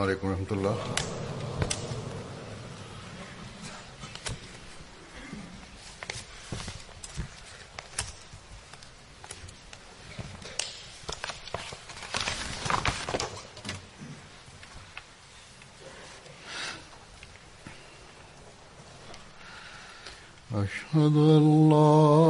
عليكم ورحمة الله. أشهد أن لا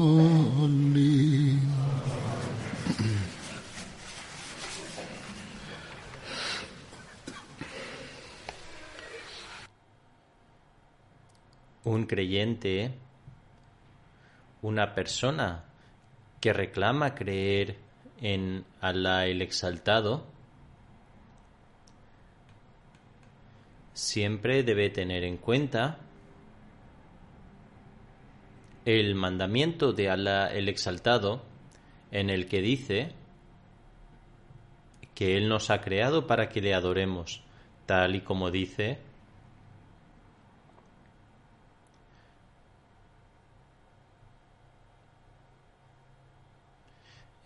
Un creyente, una persona que reclama creer en Alá el Exaltado, siempre debe tener en cuenta el mandamiento de Alá el Exaltado en el que dice que Él nos ha creado para que le adoremos, tal y como dice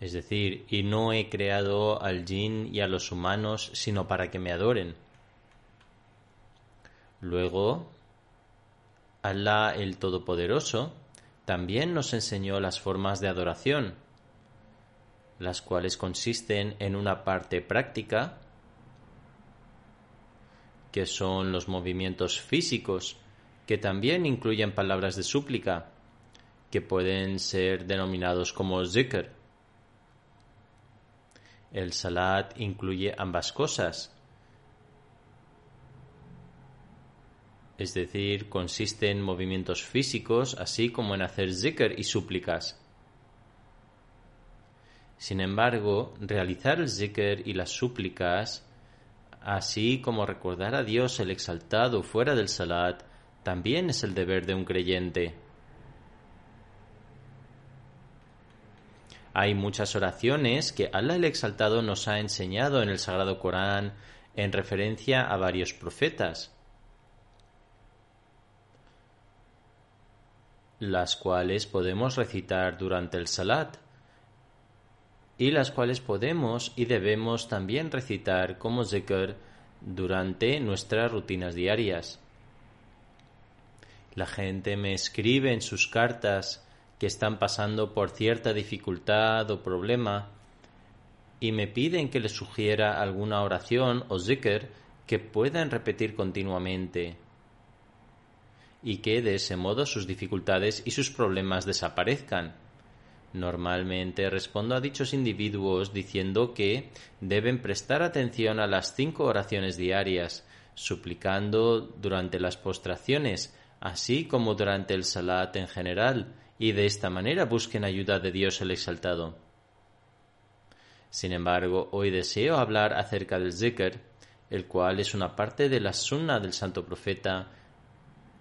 Es decir, y no he creado al jin y a los humanos sino para que me adoren. Luego, Alá el Todopoderoso también nos enseñó las formas de adoración, las cuales consisten en una parte práctica, que son los movimientos físicos, que también incluyen palabras de súplica, que pueden ser denominados como zikr. El salat incluye ambas cosas, es decir, consiste en movimientos físicos, así como en hacer zikr y súplicas. Sin embargo, realizar el zikr y las súplicas, así como recordar a Dios el exaltado fuera del salat, también es el deber de un creyente. Hay muchas oraciones que Allah el Exaltado nos ha enseñado en el Sagrado Corán en referencia a varios profetas, las cuales podemos recitar durante el Salat y las cuales podemos y debemos también recitar como zikr durante nuestras rutinas diarias. La gente me escribe en sus cartas que están pasando por cierta dificultad o problema y me piden que les sugiera alguna oración o zikr que puedan repetir continuamente y que de ese modo sus dificultades y sus problemas desaparezcan. Normalmente respondo a dichos individuos diciendo que deben prestar atención a las cinco oraciones diarias, suplicando durante las postraciones, así como durante el salat en general, y de esta manera busquen ayuda de Dios el Exaltado. Sin embargo, hoy deseo hablar acerca del zikr, el cual es una parte de la sunna del santo profeta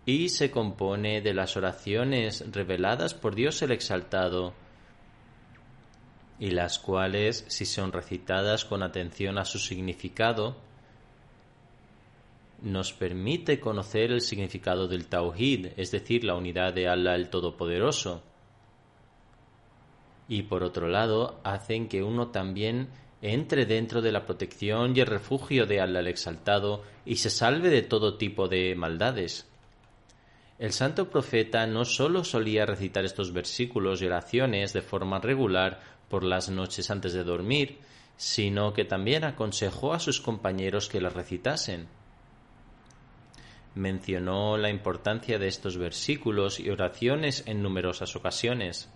y se compone de las oraciones reveladas por Dios el Exaltado, y las cuales, si son recitadas con atención a su significado, nos permite conocer el significado del Tawhid, es decir, la unidad de Allah el Todopoderoso. Y por otro lado, hacen que uno también entre dentro de la protección y el refugio de Allah el Exaltado y se salve de todo tipo de maldades. El santo profeta no sólo solía recitar estos versículos y oraciones de forma regular por las noches antes de dormir, sino que también aconsejó a sus compañeros que las recitasen. Mencionó la importancia de estos versículos y oraciones en numerosas ocasiones.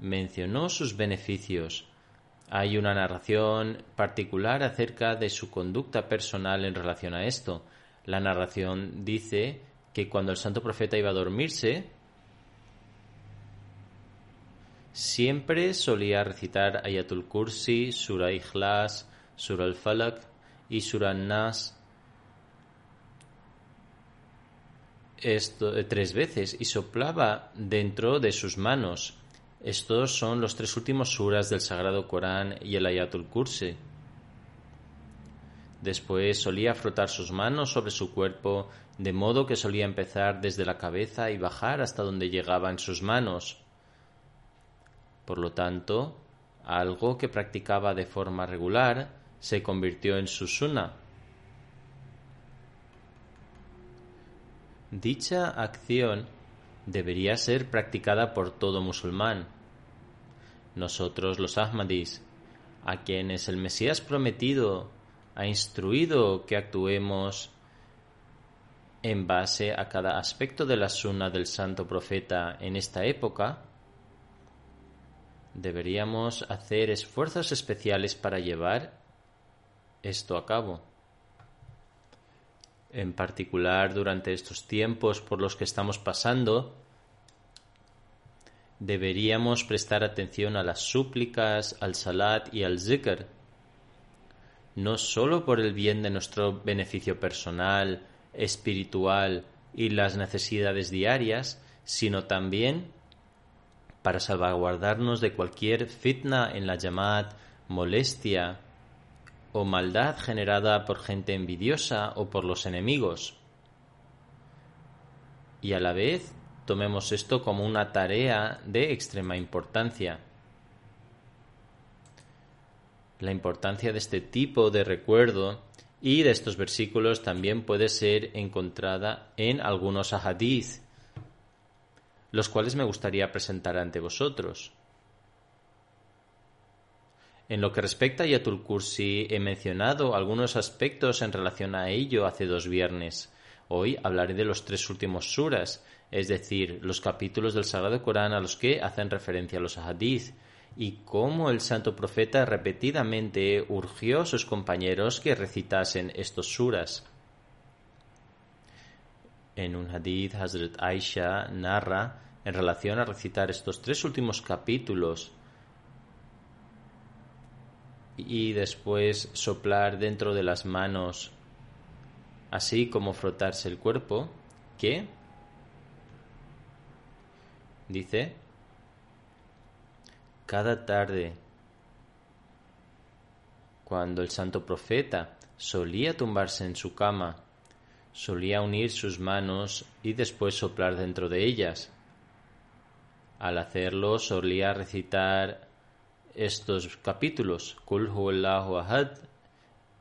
Mencionó sus beneficios. Hay una narración particular acerca de su conducta personal en relación a esto, la narración dice que cuando el santo profeta iba a dormirse, siempre solía recitar Ayatul Kursi, Surah Ikhlas, Surah Al-Falak y Surah Nas esto, eh, tres veces y soplaba dentro de sus manos. Estos son los tres últimos suras del Sagrado Corán y el Ayatul Kursi. Después solía frotar sus manos sobre su cuerpo, de modo que solía empezar desde la cabeza y bajar hasta donde llegaban sus manos. Por lo tanto, algo que practicaba de forma regular se convirtió en su suna. Dicha acción debería ser practicada por todo musulmán. Nosotros los Ahmadis, a quienes el Mesías prometido ha instruido que actuemos en base a cada aspecto de la suna del santo profeta en esta época, deberíamos hacer esfuerzos especiales para llevar esto a cabo. En particular, durante estos tiempos por los que estamos pasando, deberíamos prestar atención a las súplicas, al salat y al zikr, no sólo por el bien de nuestro beneficio personal, espiritual y las necesidades diarias, sino también para salvaguardarnos de cualquier fitna en la llamada molestia o maldad generada por gente envidiosa o por los enemigos. Y a la vez tomemos esto como una tarea de extrema importancia. La importancia de este tipo de recuerdo y de estos versículos también puede ser encontrada en algunos ahadith, los cuales me gustaría presentar ante vosotros. En lo que respecta a Yatul Kursi, he mencionado algunos aspectos en relación a ello hace dos viernes. Hoy hablaré de los tres últimos suras, es decir, los capítulos del Sagrado Corán a los que hacen referencia los hadith, y cómo el santo profeta repetidamente urgió a sus compañeros que recitasen estos suras. En un hadith, Hazrat Aisha narra en relación a recitar estos tres últimos capítulos y después soplar dentro de las manos, así como frotarse el cuerpo, que dice cada tarde, cuando el santo profeta solía tumbarse en su cama, solía unir sus manos y después soplar dentro de ellas. Al hacerlo solía recitar estos capítulos. Kul huwallahu ahad,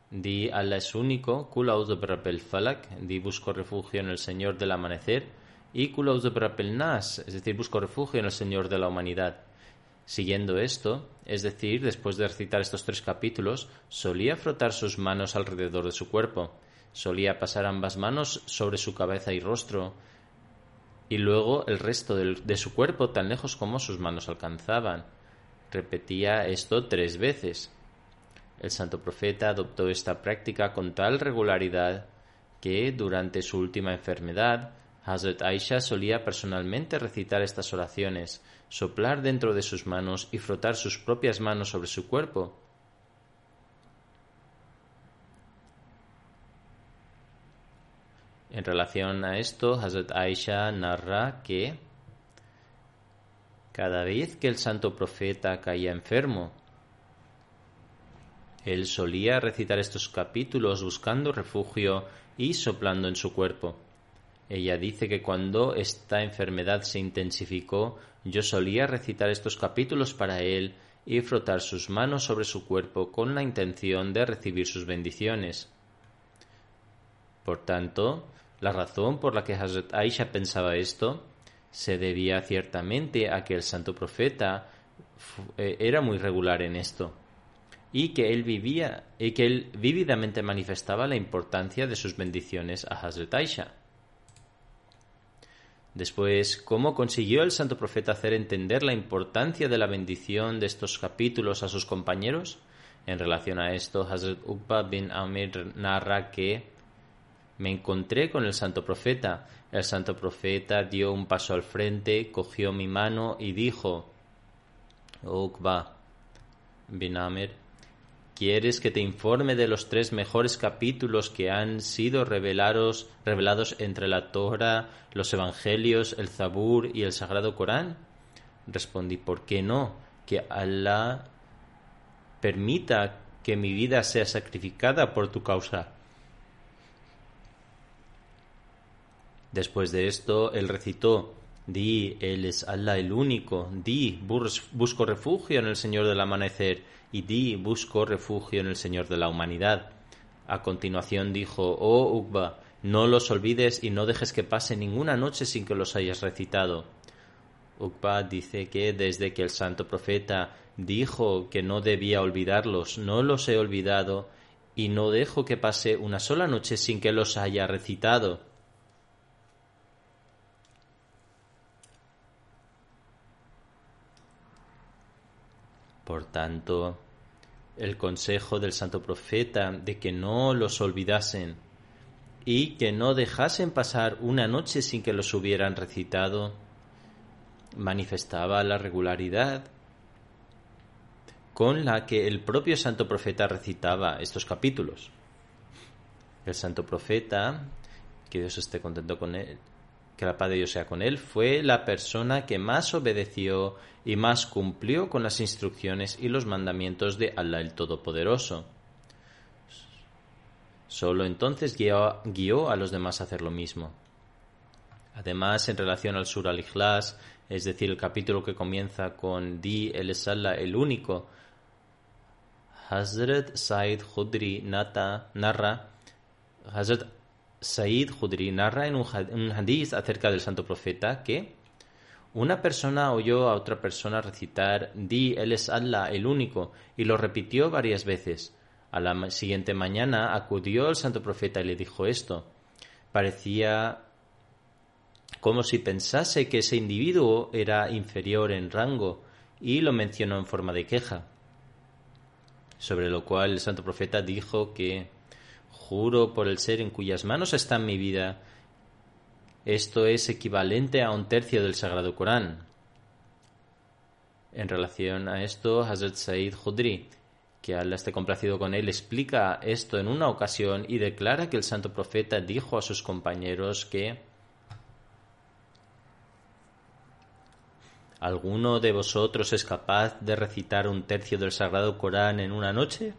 di Allah es único, Kul audu falak, di busco refugio en el Señor del amanecer, y Kul audu nas, es decir, busco refugio en el Señor de la humanidad. Siguiendo esto, es decir, después de recitar estos tres capítulos, solía frotar sus manos alrededor de su cuerpo, solía pasar ambas manos sobre su cabeza y rostro, y luego el resto de su cuerpo tan lejos como sus manos alcanzaban. Repetía esto tres veces. El santo profeta adoptó esta práctica con tal regularidad que, durante su última enfermedad, Hazrat Aisha solía personalmente recitar estas oraciones, soplar dentro de sus manos y frotar sus propias manos sobre su cuerpo. En relación a esto, Hazrat Aisha narra que cada vez que el santo profeta caía enfermo, Él solía recitar estos capítulos buscando refugio y soplando en su cuerpo. Ella dice que cuando esta enfermedad se intensificó, yo solía recitar estos capítulos para él y frotar sus manos sobre su cuerpo con la intención de recibir sus bendiciones. Por tanto, la razón por la que Hazrat Aisha pensaba esto se debía ciertamente a que el santo profeta eh, era muy regular en esto y que él vivía y que él vívidamente manifestaba la importancia de sus bendiciones a Hazrat Aisha. Después, ¿cómo consiguió el santo profeta hacer entender la importancia de la bendición de estos capítulos a sus compañeros? En relación a esto, Hazrat Uqba bin Amir narra que me encontré con el santo profeta. El santo profeta dio un paso al frente, cogió mi mano y dijo, Uqba bin Amir, ¿Quieres que te informe de los tres mejores capítulos que han sido revelados, revelados entre la Torah, los Evangelios, el Zabur y el Sagrado Corán? Respondí, ¿por qué no? Que Allah permita que mi vida sea sacrificada por tu causa. Después de esto, él recitó, Di, Él es Allah el único, di, busco refugio en el Señor del amanecer y di busco refugio en el Señor de la humanidad. A continuación dijo, Oh Uqba, no los olvides y no dejes que pase ninguna noche sin que los hayas recitado. Uqba dice que desde que el santo profeta dijo que no debía olvidarlos, no los he olvidado y no dejo que pase una sola noche sin que los haya recitado. Por tanto, el consejo del santo profeta de que no los olvidasen y que no dejasen pasar una noche sin que los hubieran recitado, manifestaba la regularidad con la que el propio santo profeta recitaba estos capítulos. El santo profeta, que Dios esté contento con él, que la paz de Dios sea con él, fue la persona que más obedeció y más cumplió con las instrucciones y los mandamientos de Allah el Todopoderoso. Solo entonces guió, a los demás a hacer lo mismo. Además, en relación al Sur al-Ikhlas, es decir, el capítulo que comienza con Di el Allah el único, Hazrat Said Khudri Nata narra, Hazrat Said Khudri narra en un hadith acerca del santo profeta que una persona oyó a otra persona recitar Di, Él es Allah, el único, y lo repitió varias veces. A la siguiente mañana acudió el santo profeta y le dijo esto. Parecía como si pensase que ese individuo era inferior en rango y lo mencionó en forma de queja. Sobre lo cual el santo profeta dijo que Juro por el ser en cuyas manos está mi vida. Esto es equivalente a un tercio del Sagrado Corán. En relación a esto, Hazrat Said Khudri, que Allah esté complacido con él, explica esto en una ocasión y declara que el santo profeta dijo a sus compañeros que ¿Alguno de vosotros es capaz de recitar un tercio del Sagrado Corán en una noche?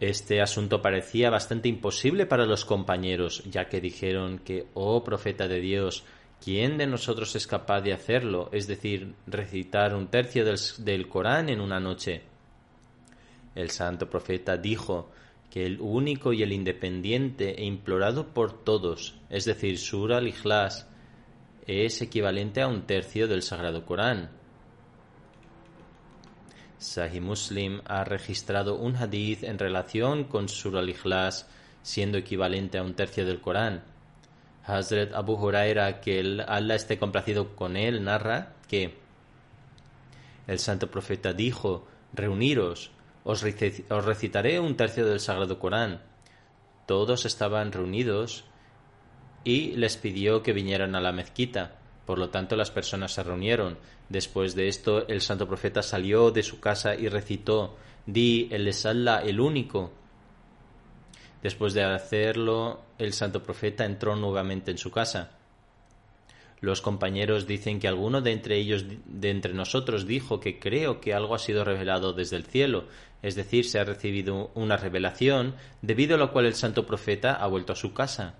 Este asunto parecía bastante imposible para los compañeros, ya que dijeron que, oh profeta de Dios, ¿quién de nosotros es capaz de hacerlo? Es decir, recitar un tercio del, Corán en una noche. El santo profeta dijo que el único y el independiente e implorado por todos, es decir, Surah al-Ikhlas, es equivalente a un tercio del Sagrado Corán. Sahih Muslim ha registrado un hadith en relación con Sur al-Ikhlas, siendo equivalente a un tercio del Corán. Hazrat Abu Huraira, que el Allah esté complacido con él, narra que el santo profeta dijo, reuniros, os recitaré un tercio del Sagrado Corán. Todos estaban reunidos y les pidió que vinieran a la mezquita. Por lo tanto, las personas se reunieron. Después de esto, el santo profeta salió de su casa y recitó, Di el es el único. Después de hacerlo, el santo profeta entró nuevamente en su casa. Los compañeros dicen que alguno de entre ellos, de entre nosotros, dijo que creo que algo ha sido revelado desde el cielo, es decir, se ha recibido una revelación, debido a lo cual el santo profeta ha vuelto a su casa.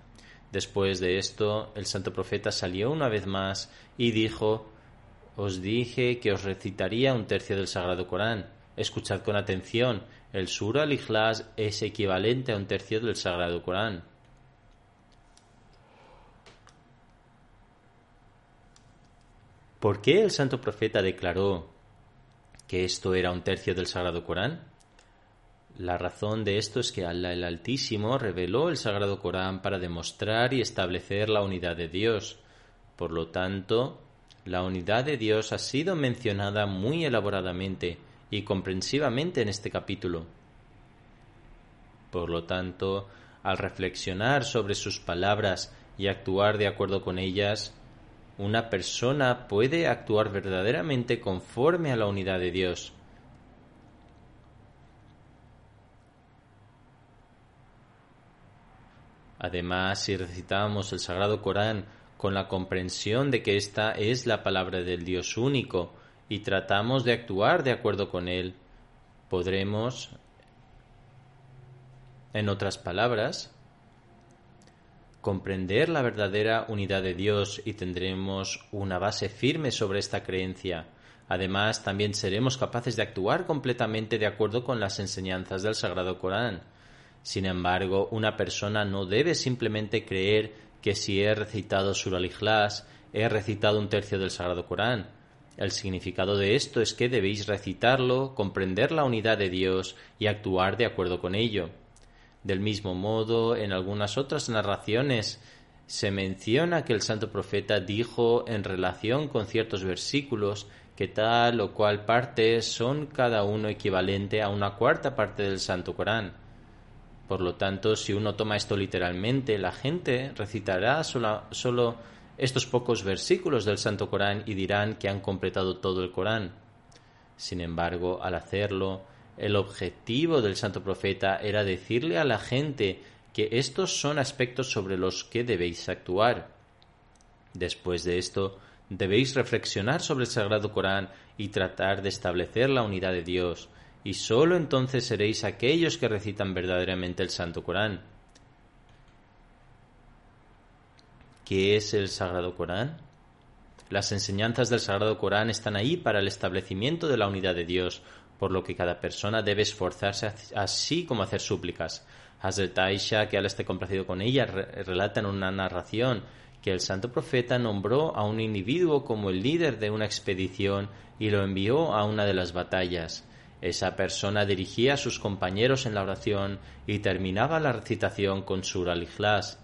Después de esto, el santo profeta salió una vez más y dijo Os dije que os recitaría un tercio del Sagrado Corán. Escuchad con atención, el Surah al-Ikhlas es equivalente a un tercio del Sagrado Corán. ¿Por qué el santo profeta declaró que esto era un tercio del Sagrado Corán? La razón de esto es que Allah el Altísimo reveló el Sagrado Corán para demostrar y establecer la unidad de Dios. Por lo tanto, la unidad de Dios ha sido mencionada muy elaboradamente y comprensivamente en este capítulo. Por lo tanto, al reflexionar sobre sus palabras y actuar de acuerdo con ellas, una persona puede actuar verdaderamente conforme a la unidad de Dios. Además, si recitamos el Sagrado Corán con la comprensión de que esta es la palabra del Dios único y tratamos de actuar de acuerdo con él, podremos, en otras palabras, comprender la verdadera unidad de Dios y tendremos una base firme sobre esta creencia. Además, también seremos capaces de actuar completamente de acuerdo con las enseñanzas del Sagrado Corán. Sin embargo, una persona no debe simplemente creer que si he recitado Sur al-Ikhlas, he recitado un tercio del Sagrado Corán. El significado de esto es que debéis recitarlo, comprender la unidad de Dios y actuar de acuerdo con ello. Del mismo modo, en algunas otras narraciones se menciona que el santo profeta dijo en relación con ciertos versículos que tal o cual parte son cada uno equivalente a una cuarta parte del santo Corán. Por lo tanto, si uno toma esto literalmente, la gente recitará solo, estos pocos versículos del Santo Corán y dirán que han completado todo el Corán. Sin embargo, al hacerlo, el objetivo del santo profeta era decirle a la gente que estos son aspectos sobre los que debéis actuar. Después de esto, debéis reflexionar sobre el Sagrado Corán y tratar de establecer la unidad de Dios, y sólo entonces seréis aquellos que recitan verdaderamente el Santo Corán. ¿Qué es el Sagrado Corán? Las enseñanzas del Sagrado Corán están ahí para el establecimiento de la unidad de Dios, por lo que cada persona debe esforzarse así como hacer súplicas. Hazrat Aisha, que al esté complacido con ella, relata en una narración que el santo profeta nombró a un individuo como el líder de una expedición y lo envió a una de las batallas. Esa persona dirigía a sus compañeros en la oración y terminaba la recitación con Sur al-Ikhlas.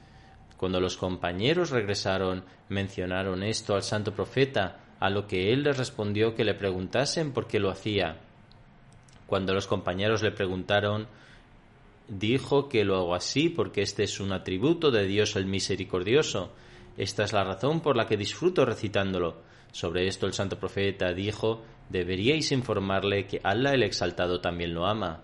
Cuando los compañeros regresaron, mencionaron esto al santo profeta, a lo que él les respondió que le preguntasen por qué lo hacía. Cuando los compañeros le preguntaron, dijo que lo hago así porque este es un atributo de Dios el misericordioso. Esta es la razón por la que disfruto recitándolo. Sobre esto el santo profeta dijo, deberíais informarle que Allah el exaltado también lo ama.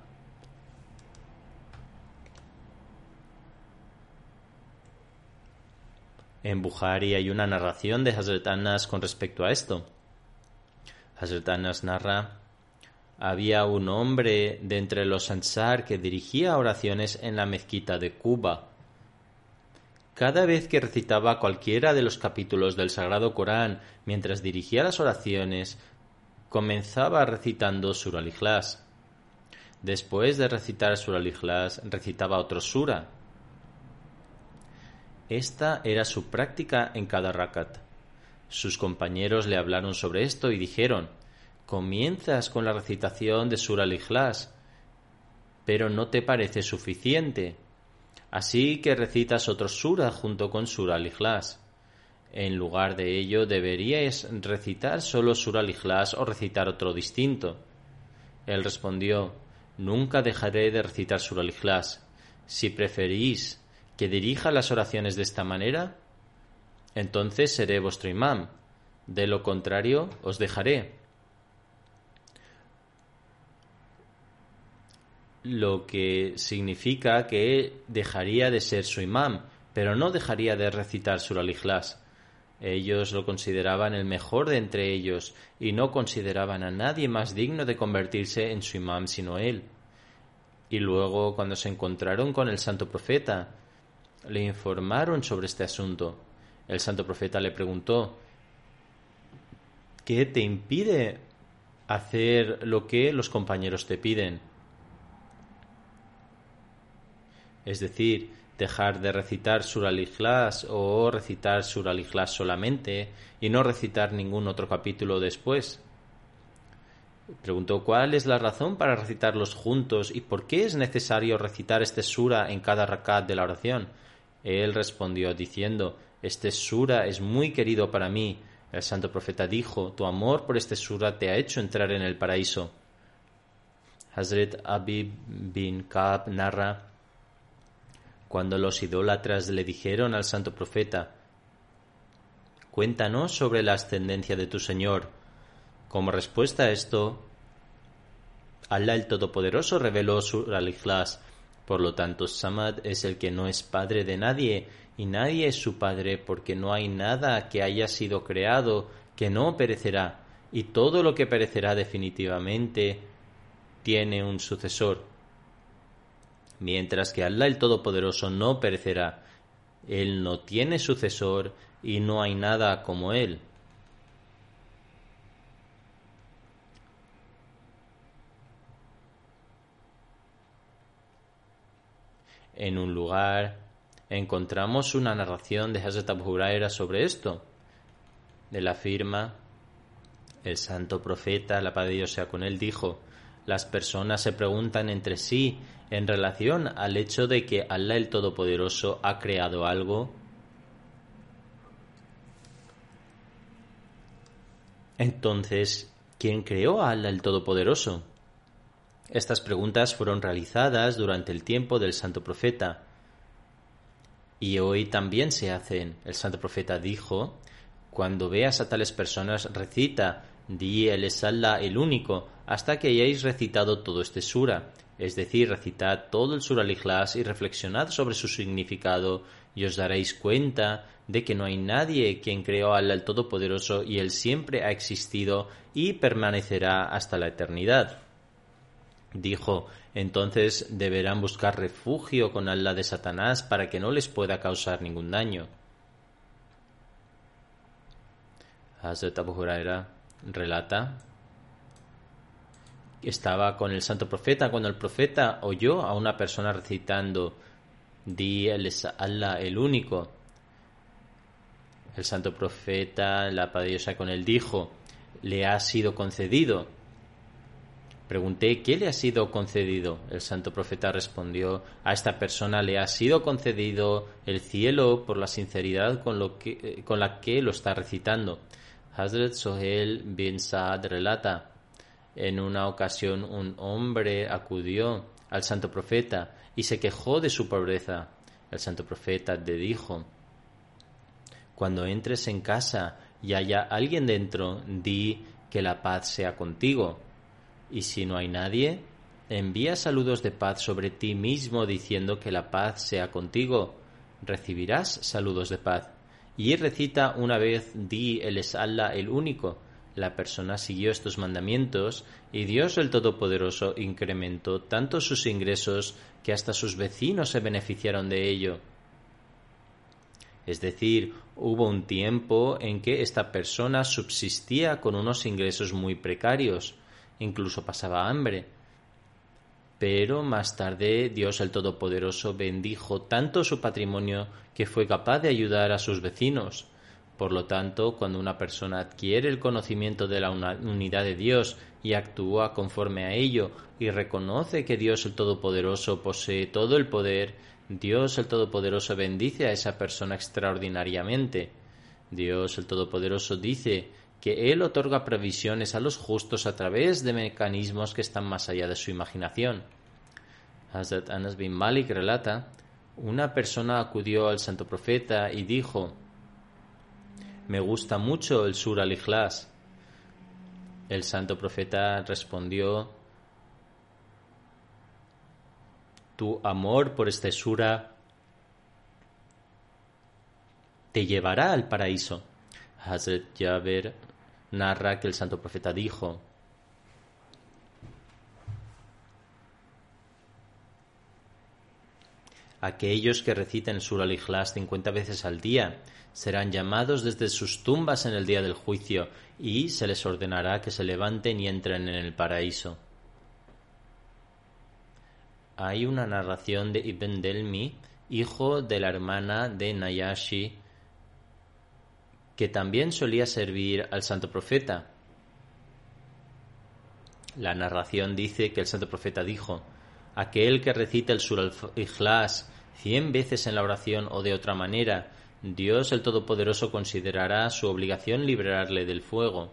En Bukhari hay una narración de Hazrat Anas con respecto a esto. Hazrat Anas narra había un hombre de entre los Ansar que dirigía oraciones en la mezquita de Cuba. Cada vez que recitaba cualquiera de los capítulos del Sagrado Corán mientras dirigía las oraciones, comenzaba recitando Sur al-Ikhlas. Después de recitar Sur al-Ikhlas, recitaba otro Sura. Esta era su práctica en cada rakat. Sus compañeros le hablaron sobre esto y dijeron comienzas con la recitación de Sur al-Ikhlas, pero no te parece suficiente. Así que recitas otro sura junto con Sur al-Ikhlas. En lugar de ello, deberíais recitar solo Sur al-Ikhlas o recitar otro distinto. Él respondió, Nunca dejaré de recitar Sur al-Ikhlas. Si preferís que dirija las oraciones de esta manera, entonces seré vuestro imam. De lo contrario, os dejaré. lo que significa que dejaría de ser su imam, pero no dejaría de recitar Sur al-Ikhlas. Ellos lo consideraban el mejor de entre ellos y no consideraban a nadie más digno de convertirse en su imam sino él. Y luego, cuando se encontraron con el santo profeta, le informaron sobre este asunto. El santo profeta le preguntó, ¿qué te impide hacer lo que los compañeros te piden? Es decir, dejar de recitar Surah al-Ikhlas o recitar Surah al-Ikhlas solamente y no recitar ningún otro capítulo después. Preguntó cuál es la razón para recitarlos juntos y por qué es necesario recitar este sura en cada rakat de la oración. Él respondió diciendo, este sura es muy querido para mí. El santo profeta dijo, tu amor por este sura te ha hecho entrar en el paraíso. Hazret Abib bin Kaab narra, cuando los idólatras le dijeron al santo profeta, Cuéntanos sobre la ascendencia de tu Señor. Como respuesta a esto, Allah el Todopoderoso reveló su al-Ikhlas. Por lo tanto, Samad es el que no es padre de nadie y nadie es su padre porque no hay nada que haya sido creado que no perecerá y todo lo que perecerá definitivamente tiene un sucesor. Mientras que Allah el Todopoderoso no perecerá, Él no tiene sucesor y no hay nada como Él. En un lugar encontramos una narración de Hazrat Abu Huraira sobre esto. De la firma, el santo profeta, la paz de Dios sea con él, dijo, las personas se preguntan entre sí en relación al hecho de que Allah el Todopoderoso ha creado algo. Entonces, ¿quién creó a Allah el Todopoderoso? Estas preguntas fueron realizadas durante el tiempo del santo profeta y hoy también se hacen. El santo profeta dijo, cuando veas a tales personas, recita, di el es Allah el único, hasta que hayáis recitado todo este sura. Es decir, recitad todo el sura al y reflexionad sobre su significado y os daréis cuenta de que no hay nadie quien creó al Allah Todopoderoso y Él siempre ha existido y permanecerá hasta la eternidad. Dijo, entonces deberán buscar refugio con Allah de Satanás para que no les pueda causar ningún daño. Hazrat Abu Huraira relata estaba con el santo profeta cuando el profeta oyó a una persona recitando Di el Allah el único. El santo profeta, la padiosa con él, dijo le ha sido concedido Pregunté, ¿qué le ha sido concedido? El santo profeta respondió, a esta persona le ha sido concedido el cielo por la sinceridad con, lo que, eh, con la que lo está recitando. Hazrat Sohel bin Saad relata, en una ocasión un hombre acudió al santo profeta y se quejó de su pobreza. El santo profeta le dijo, cuando entres en casa y haya alguien dentro, di que la paz sea contigo y si no hay nadie, envía saludos de paz sobre ti mismo diciendo que la paz sea contigo. Recibirás saludos de paz. Y recita una vez di el es Allah el único. La persona siguió estos mandamientos y Dios el Todopoderoso incrementó tanto sus ingresos que hasta sus vecinos se beneficiaron de ello. Es decir, hubo un tiempo en que esta persona subsistía con unos ingresos muy precarios, incluso pasaba hambre. Pero más tarde Dios el Todopoderoso bendijo tanto su patrimonio que fue capaz de ayudar a sus vecinos. Por lo tanto, cuando una persona adquiere el conocimiento de la unidad de Dios y actúa conforme a ello y reconoce que Dios el Todopoderoso posee todo el poder, Dios el Todopoderoso bendice a esa persona extraordinariamente. Dios el Todopoderoso dice que Él otorga previsiones a los justos a través de mecanismos que están más allá de su imaginación. Hazrat Anas bin Malik relata, una persona acudió al santo profeta y dijo, me gusta mucho el sur al -Ikhlas. El santo profeta respondió, tu amor por este sura te llevará al paraíso. Hazrat Jaber narra que el santo profeta dijo, Aquellos que reciten Sur al-Ikhlas 50 veces al día serán llamados desde sus tumbas en el día del juicio y se les ordenará que se levanten y entren en el paraíso. Hay una narración de Ibn Delmi, hijo de la hermana de Nayashi, que también solía servir al santo profeta. La narración dice que el santo profeta dijo, aquel que recita el Sur al-Ikhlas cien veces en la oración o de otra manera, Dios el Todopoderoso considerará su obligación liberarle del fuego.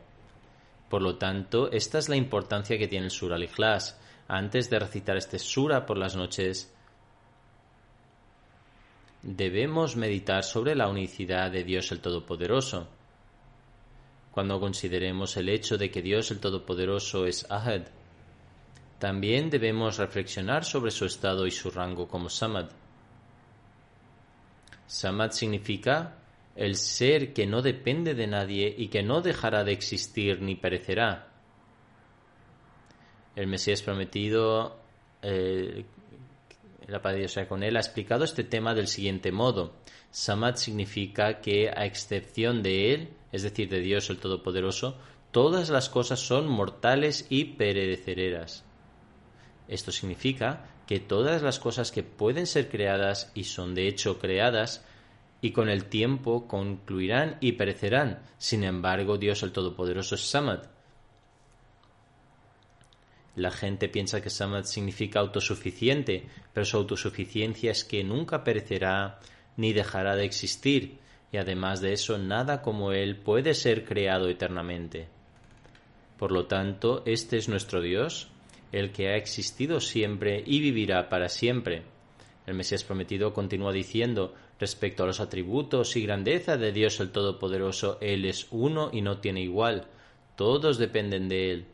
Por lo tanto, esta es la importancia que tiene el Sur al-Ikhlas. Antes de recitar este Sura por las noches, debemos meditar sobre la unicidad de Dios el Todopoderoso. Cuando consideremos el hecho de que Dios el Todopoderoso es Ahad, también debemos reflexionar sobre su estado y su rango como Samad. Samad significa el ser que no depende de nadie y que no dejará de existir ni perecerá. El Mesías prometido, eh, la sea con él, ha explicado este tema del siguiente modo. Samad significa que a excepción de él, es decir, de Dios el Todopoderoso, todas las cosas son mortales y perecederas. Esto significa que todas las cosas que pueden ser creadas y son de hecho creadas, y con el tiempo concluirán y perecerán. Sin embargo, Dios el Todopoderoso es Samad. La gente piensa que Samad significa autosuficiente, pero su autosuficiencia es que nunca perecerá ni dejará de existir, y además de eso nada como Él puede ser creado eternamente. Por lo tanto, este es nuestro Dios, el que ha existido siempre y vivirá para siempre. El Mesías prometido continúa diciendo respecto a los atributos y grandeza de Dios el Todopoderoso, Él es uno y no tiene igual, todos dependen de Él,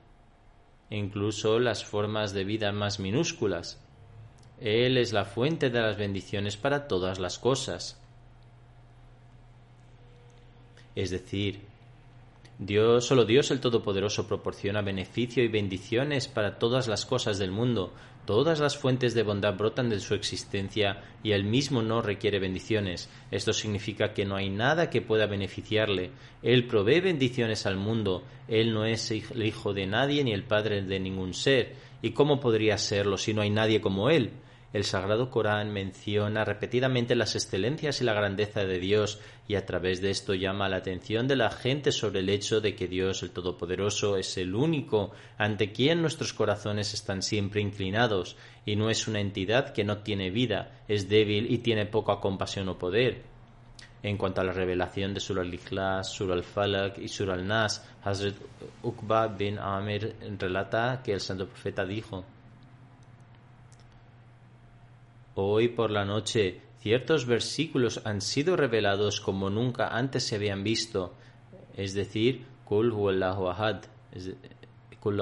incluso las formas de vida más minúsculas. Él es la fuente de las bendiciones para todas las cosas. Es decir, Dios, solo Dios el Todopoderoso proporciona beneficio y bendiciones para todas las cosas del mundo. Todas las fuentes de bondad brotan de su existencia y Él mismo no requiere bendiciones. Esto significa que no hay nada que pueda beneficiarle. Él provee bendiciones al mundo. Él no es el hijo de nadie ni el padre de ningún ser. ¿Y cómo podría serlo si no hay nadie como Él? El Sagrado Corán menciona repetidamente las excelencias y la grandeza de Dios y a través de esto llama la atención de la gente sobre el hecho de que Dios el Todopoderoso es el único ante quien nuestros corazones están siempre inclinados y no es una entidad que no tiene vida, es débil y tiene poca compasión o poder. En cuanto a la revelación de Sur al-Ikhlas, Sur al-Falak y Sur al-Nas, Hazrat Uqba bin Amir relata que el santo profeta dijo Hoy por la noche ciertos versículos han sido revelados como nunca antes se habían visto, es decir, Kul huwallahu ahad, Kul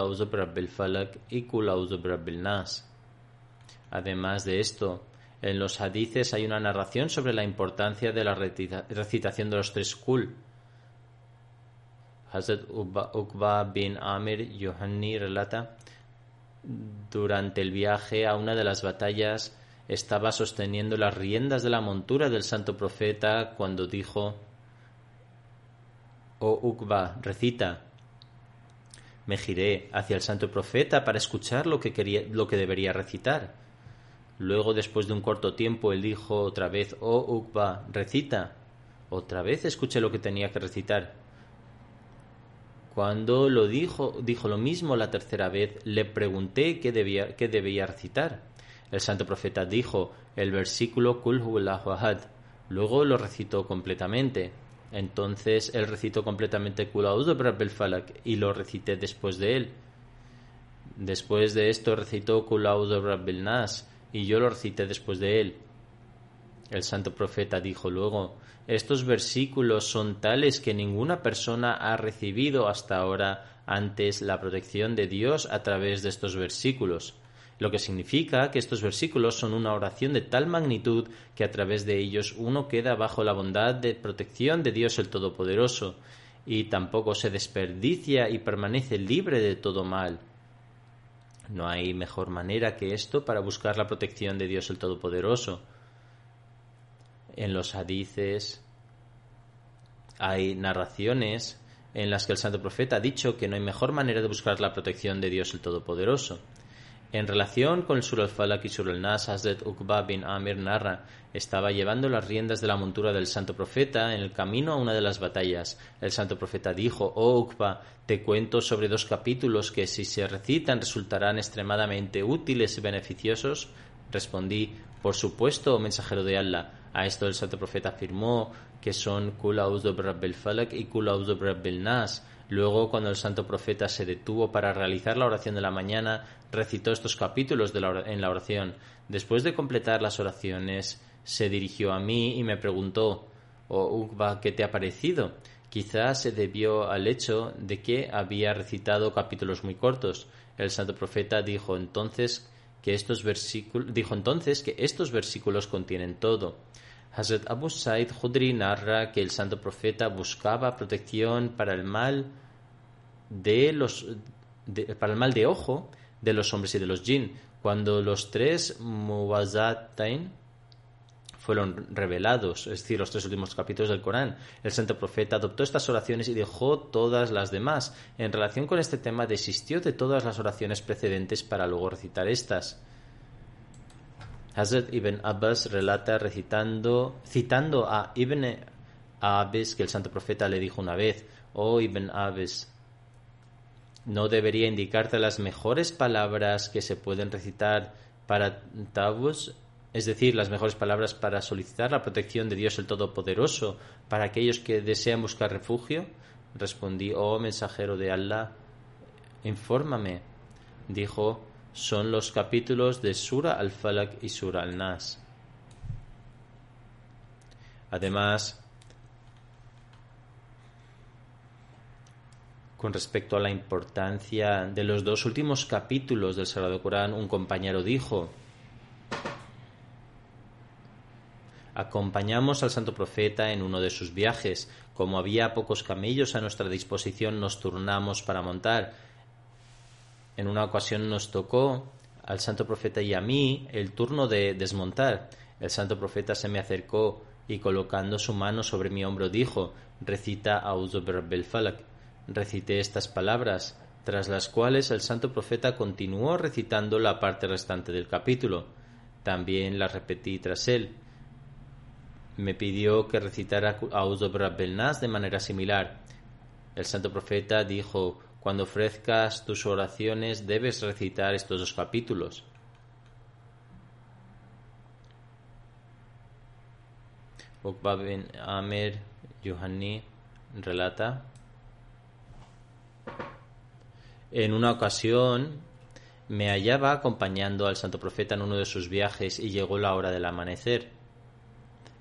falak y Kul nas. Además de esto, en los hadices hay una narración sobre la importancia de la recitación de los tres Kul. Hazrat Uqba bin Amir Yohanni relata durante el viaje a una de las batallas estaba sosteniendo las riendas de la montura del santo profeta cuando dijo, Oh Uqba, recita. Me giré hacia el santo profeta para escuchar lo que, quería, lo que debería recitar. Luego, después de un corto tiempo, él dijo otra vez, Oh Uqba, recita. Otra vez escuché lo que tenía que recitar. Cuando lo dijo, dijo lo mismo la tercera vez, le pregunté qué debía, qué debía recitar. El santo profeta dijo el versículo Kul. Luego lo recitó completamente. Entonces él recitó completamente Kul Rabbil Falak y lo recité después de él. Después de esto recitó Kul Rabbil Nas y yo lo recité después de él. El santo profeta dijo luego, estos versículos son tales que ninguna persona ha recibido hasta ahora antes la protección de Dios a través de estos versículos. Lo que significa que estos versículos son una oración de tal magnitud que a través de ellos uno queda bajo la bondad de protección de Dios el Todopoderoso, y tampoco se desperdicia y permanece libre de todo mal. No hay mejor manera que esto para buscar la protección de Dios el Todopoderoso. En los hadices hay narraciones en las que el santo profeta ha dicho que no hay mejor manera de buscar la protección de Dios el Todopoderoso. En relación con el Sur al-Falak y Sur al-Nas, Hazret Uqba bin Amir narra, estaba llevando las riendas de la montura del santo profeta en el camino a una de las batallas. El santo profeta dijo, Oh Uqba, te cuento sobre dos capítulos que si se recitan resultarán extremadamente útiles y beneficiosos. Respondí, por supuesto, mensajero de Allah. A esto el santo profeta afirmó que son Kul Rabbil Falak y Kul Nas. Luego, cuando el santo profeta se detuvo para realizar la oración de la mañana, recitó estos capítulos en la oración. Después de completar las oraciones, se dirigió a mí y me preguntó, Oh Ukba, ¿qué te ha parecido? Quizás se debió al hecho de que había recitado capítulos muy cortos. El santo profeta dijo entonces que estos dijo entonces que estos versículos contienen todo. Hazrat Abu Said Khudri narra que el santo profeta buscaba protección para el mal de los para el mal de ojo de los hombres y de los jinn. Cuando los tres muwazatain fueron revelados, es decir, los tres últimos capítulos del Corán, el santo profeta adoptó estas oraciones y dejó todas las demás. En relación con este tema, desistió de todas las oraciones precedentes para luego recitar estas. Hazrat Ibn Abbas relata recitando, citando a Ibn Abbas que el santo profeta le dijo una vez, oh Ibn Abbas, no debería indicarte las mejores palabras que se pueden recitar para Tabus, es decir, las mejores palabras para solicitar la protección de Dios el Todopoderoso para aquellos que desean buscar refugio? Respondí, oh mensajero de Allah, infórmame. Dijo, son los capítulos de Sura al-Falak y Sura al-Nas. Además, con respecto a la importancia de los dos últimos capítulos del Sagrado Corán, un compañero dijo, Acompañamos al santo profeta en uno de sus viajes. Como había pocos camellos a nuestra disposición, nos turnamos para montar en una ocasión nos tocó al santo profeta y a mí el turno de desmontar. El santo profeta se me acercó y colocando su mano sobre mi hombro dijo, recita Auzu Falak. Recité estas palabras, tras las cuales el santo profeta continuó recitando la parte restante del capítulo. También la repetí tras él. Me pidió que recitara Nas de manera similar. El santo profeta dijo, cuando ofrezcas tus oraciones debes recitar estos dos capítulos. Uqba bin Amir relata En una ocasión me hallaba acompañando al santo profeta en uno de sus viajes y llegó la hora del amanecer.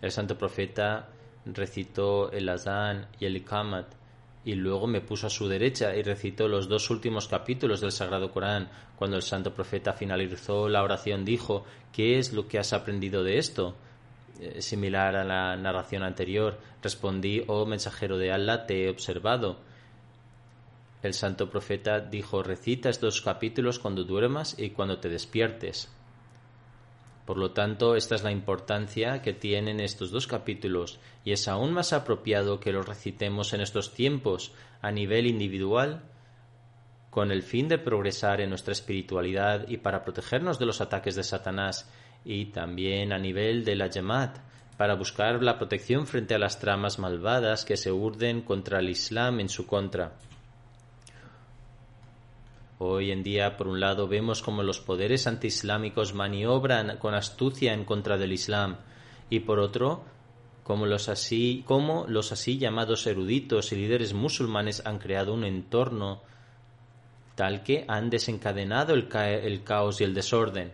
El santo profeta recitó el azán y el ikamat y luego me puso a su derecha y recitó los dos últimos capítulos del Sagrado Corán. Cuando el santo profeta finalizó la oración dijo, ¿qué es lo que has aprendido de esto? Eh, similar a la narración anterior, respondí, oh mensajero de Allah, te he observado. El santo profeta dijo, recita estos capítulos cuando duermas y cuando te despiertes. Por lo tanto, esta es la importancia que tienen estos dos capítulos y es aún más apropiado que los recitemos en estos tiempos a nivel individual con el fin de progresar en nuestra espiritualidad y para protegernos de los ataques de Satanás y también a nivel de la Yamat para buscar la protección frente a las tramas malvadas que se urden contra el Islam en su contra. Hoy en día, por un lado, vemos como los poderes antiislámicos maniobran con astucia en contra del Islam y por otro, como los así, los así llamados eruditos y líderes musulmanes han creado un entorno tal que han desencadenado el caos y el desorden.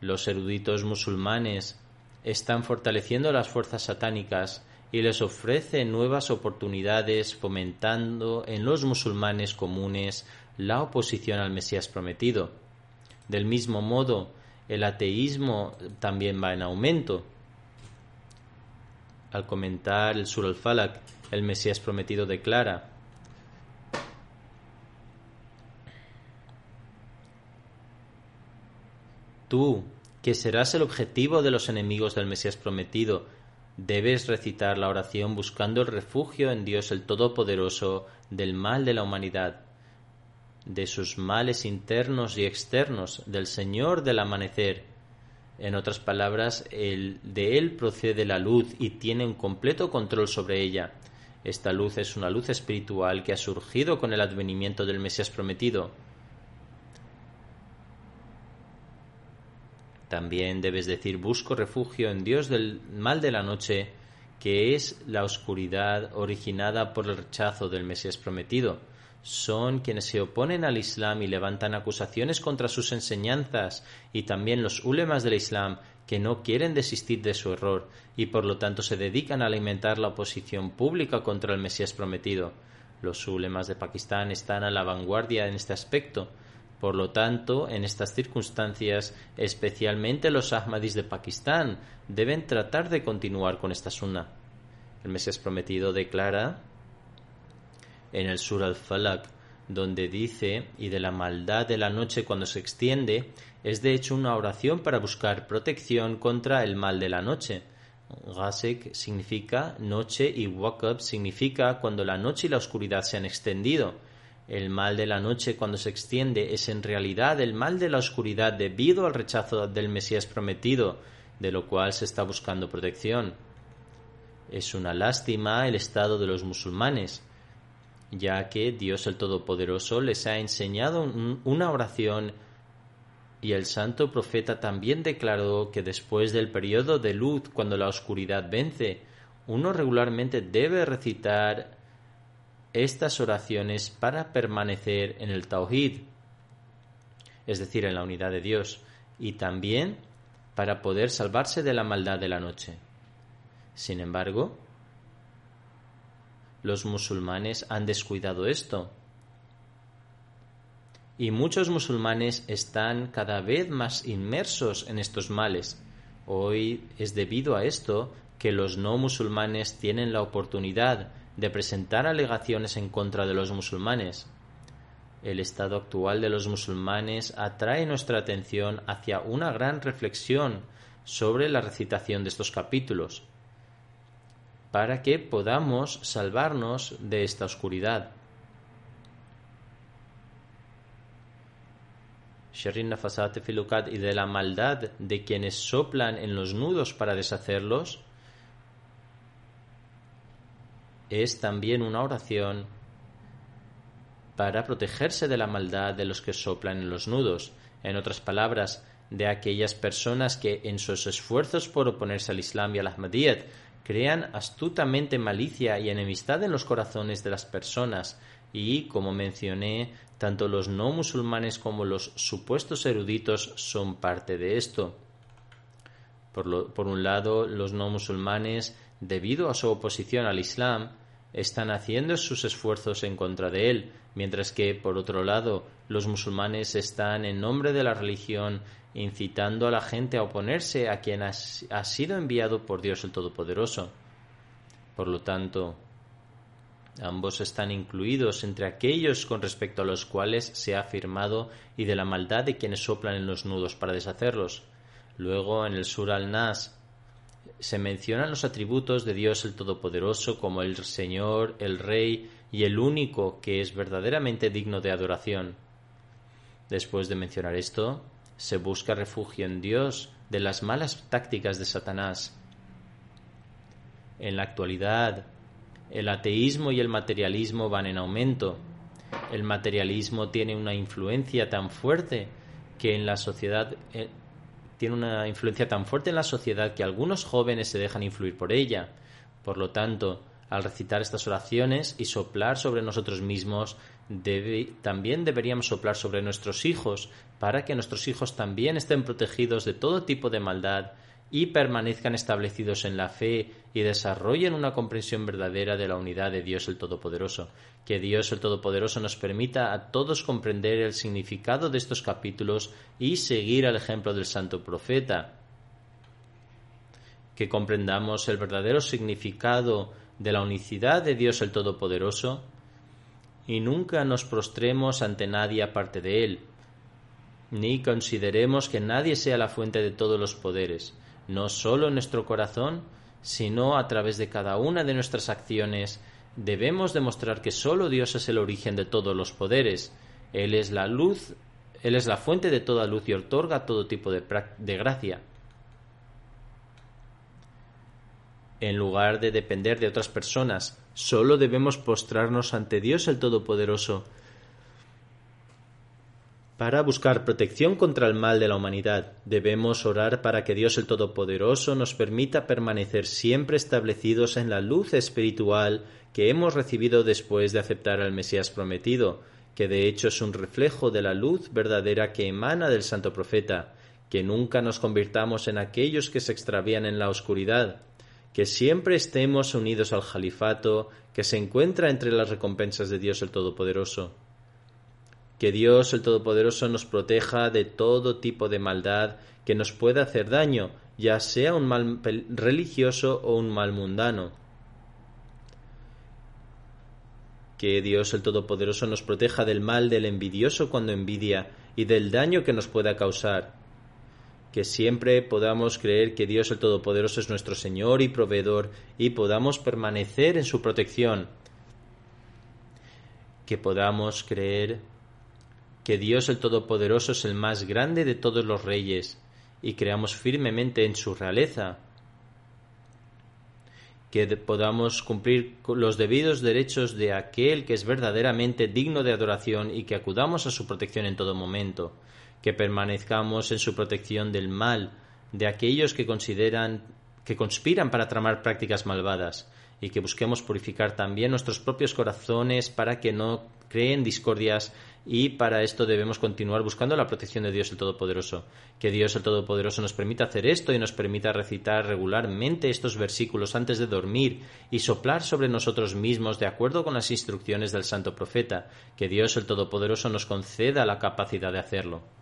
Los eruditos musulmanes están fortaleciendo las fuerzas satánicas y les ofrece nuevas oportunidades fomentando en los musulmanes comunes la oposición al Mesías prometido. Del mismo modo, el ateísmo también va en aumento. Al comentar el Sur al-Falak, el Mesías prometido declara: Tú, que serás el objetivo de los enemigos del Mesías prometido, debes recitar la oración buscando el refugio en Dios el Todopoderoso del mal de la humanidad, de sus males internos y externos, del Señor del amanecer. En otras palabras, el, de Él procede la luz y tiene un completo control sobre ella. Esta luz es una luz espiritual que ha surgido con el advenimiento del Mesías prometido. También debes decir busco refugio en Dios del mal de la noche, que es la oscuridad originada por el rechazo del Mesías prometido. Son quienes se oponen al Islam y levantan acusaciones contra sus enseñanzas, y también los ulemas del Islam, que no quieren desistir de su error y por lo tanto se dedican a alimentar la oposición pública contra el Mesías prometido. Los ulemas de Pakistán están a la vanguardia en este aspecto, por lo tanto, en estas circunstancias, especialmente los Ahmadis de Pakistán deben tratar de continuar con esta sunna. El Mesías prometido declara en el Sur al-Falak, donde dice, y de la maldad de la noche cuando se extiende, es de hecho una oración para buscar protección contra el mal de la noche. Gasek significa noche y Wakab significa cuando la noche y la oscuridad se han extendido. El mal de la noche cuando se extiende es en realidad el mal de la oscuridad debido al rechazo del Mesías prometido, de lo cual se está buscando protección. Es una lástima el estado de los musulmanes, ya que Dios el Todopoderoso les ha enseñado una oración y el santo profeta también declaró que después del periodo de luz, cuando la oscuridad vence, uno regularmente debe recitar estas oraciones para permanecer en el Tawhid, es decir, en la unidad de Dios, y también para poder salvarse de la maldad de la noche. Sin embargo, los musulmanes han descuidado esto. Y muchos musulmanes están cada vez más inmersos en estos males. Hoy es debido a esto que los no musulmanes tienen la oportunidad de presentar alegaciones en contra de los musulmanes. El estado actual de los musulmanes atrae nuestra atención hacia una gran reflexión sobre la recitación de estos capítulos, para que podamos salvarnos de esta oscuridad. y de la maldad de quienes soplan en los nudos para deshacerlos, es también una oración para protegerse de la maldad de los que soplan en los nudos, en otras palabras, de aquellas personas que en sus esfuerzos por oponerse al Islam y al Ahmadiyyat crean astutamente malicia y enemistad en los corazones de las personas y, como mencioné, tanto los no musulmanes como los supuestos eruditos son parte de esto. Por, por un lado, los no musulmanes, debido a su oposición al Islam, están haciendo sus esfuerzos en contra de él, mientras que, por otro lado, los musulmanes están en nombre de la religión incitando a la gente a oponerse a quien ha, sido enviado por Dios el Todopoderoso. Por lo tanto, ambos están incluidos entre aquellos con respecto a los cuales se ha afirmado y de la maldad de quienes soplan en los nudos para deshacerlos. Luego, en el Sur al-Nas, se mencionan los atributos de Dios el Todopoderoso como el Señor, el Rey y el único que es verdaderamente digno de adoración. Después de mencionar esto, se busca refugio en Dios de las malas tácticas de Satanás. En la actualidad, el ateísmo y el materialismo van en aumento. El materialismo tiene una influencia tan fuerte que en la sociedad eh, tiene una influencia tan fuerte en la sociedad que algunos jóvenes se dejan influir por ella. Por lo tanto, al recitar estas oraciones y soplar sobre nosotros mismos, también deberíamos soplar sobre nuestros hijos, para que nuestros hijos también estén protegidos de todo tipo de maldad y permanezcan establecidos en la fe y desarrollen una comprensión verdadera de la unidad de Dios el Todopoderoso. Que Dios el Todopoderoso nos permita a todos comprender el significado de estos capítulos y seguir al ejemplo del Santo Profeta. Que comprendamos el verdadero significado de la unicidad de Dios el Todopoderoso y nunca nos prostremos ante nadie aparte de Él, ni consideremos que nadie sea la fuente de todos los poderes no solo en nuestro corazón, sino a través de cada una de nuestras acciones, debemos demostrar que solo Dios es el origen de todos los poderes. Él es la luz, Él es la fuente de toda luz y otorga todo tipo de, de gracia. En lugar de depender de otras personas, solo debemos postrarnos ante Dios el Todopoderoso, para buscar protección contra el mal de la humanidad, debemos orar para que Dios el Todopoderoso nos permita permanecer siempre establecidos en la luz espiritual que hemos recibido después de aceptar al Mesías prometido, que de hecho es un reflejo de la luz verdadera que emana del Santo Profeta, que nunca nos convirtamos en aquellos que se extravían en la oscuridad, que siempre estemos unidos al Jalifato que se encuentra entre las recompensas de Dios el Todopoderoso. Que Dios el Todopoderoso nos proteja de todo tipo de maldad que nos pueda hacer daño, ya sea un mal religioso o un mal mundano. Que Dios el Todopoderoso nos proteja del mal del envidioso cuando envidia y del daño que nos pueda causar. Que siempre podamos creer que Dios el Todopoderoso es nuestro Señor y proveedor y podamos permanecer en su protección. Que podamos creer que Dios el Todopoderoso es el más grande de todos los reyes, y creamos firmemente en su realeza, que podamos cumplir los debidos derechos de aquel que es verdaderamente digno de adoración y que acudamos a su protección en todo momento, que permanezcamos en su protección del mal, de aquellos que consideran que conspiran para tramar prácticas malvadas, y que busquemos purificar también nuestros propios corazones para que no creen discordias y para esto debemos continuar buscando la protección de Dios el Todopoderoso. Que Dios el Todopoderoso nos permita hacer esto y nos permita recitar regularmente estos versículos antes de dormir y soplar sobre nosotros mismos de acuerdo con las instrucciones del Santo Profeta. Que Dios el Todopoderoso nos conceda la capacidad de hacerlo.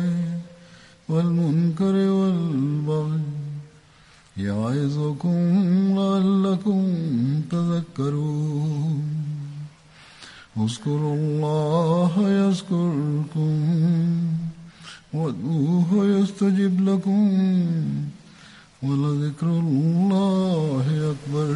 والمنكر والبغي يعظكم لعلكم تذكرون. اذكروا الله يذكركم وادعوه يستجب لكم ولذكر الله أكبر.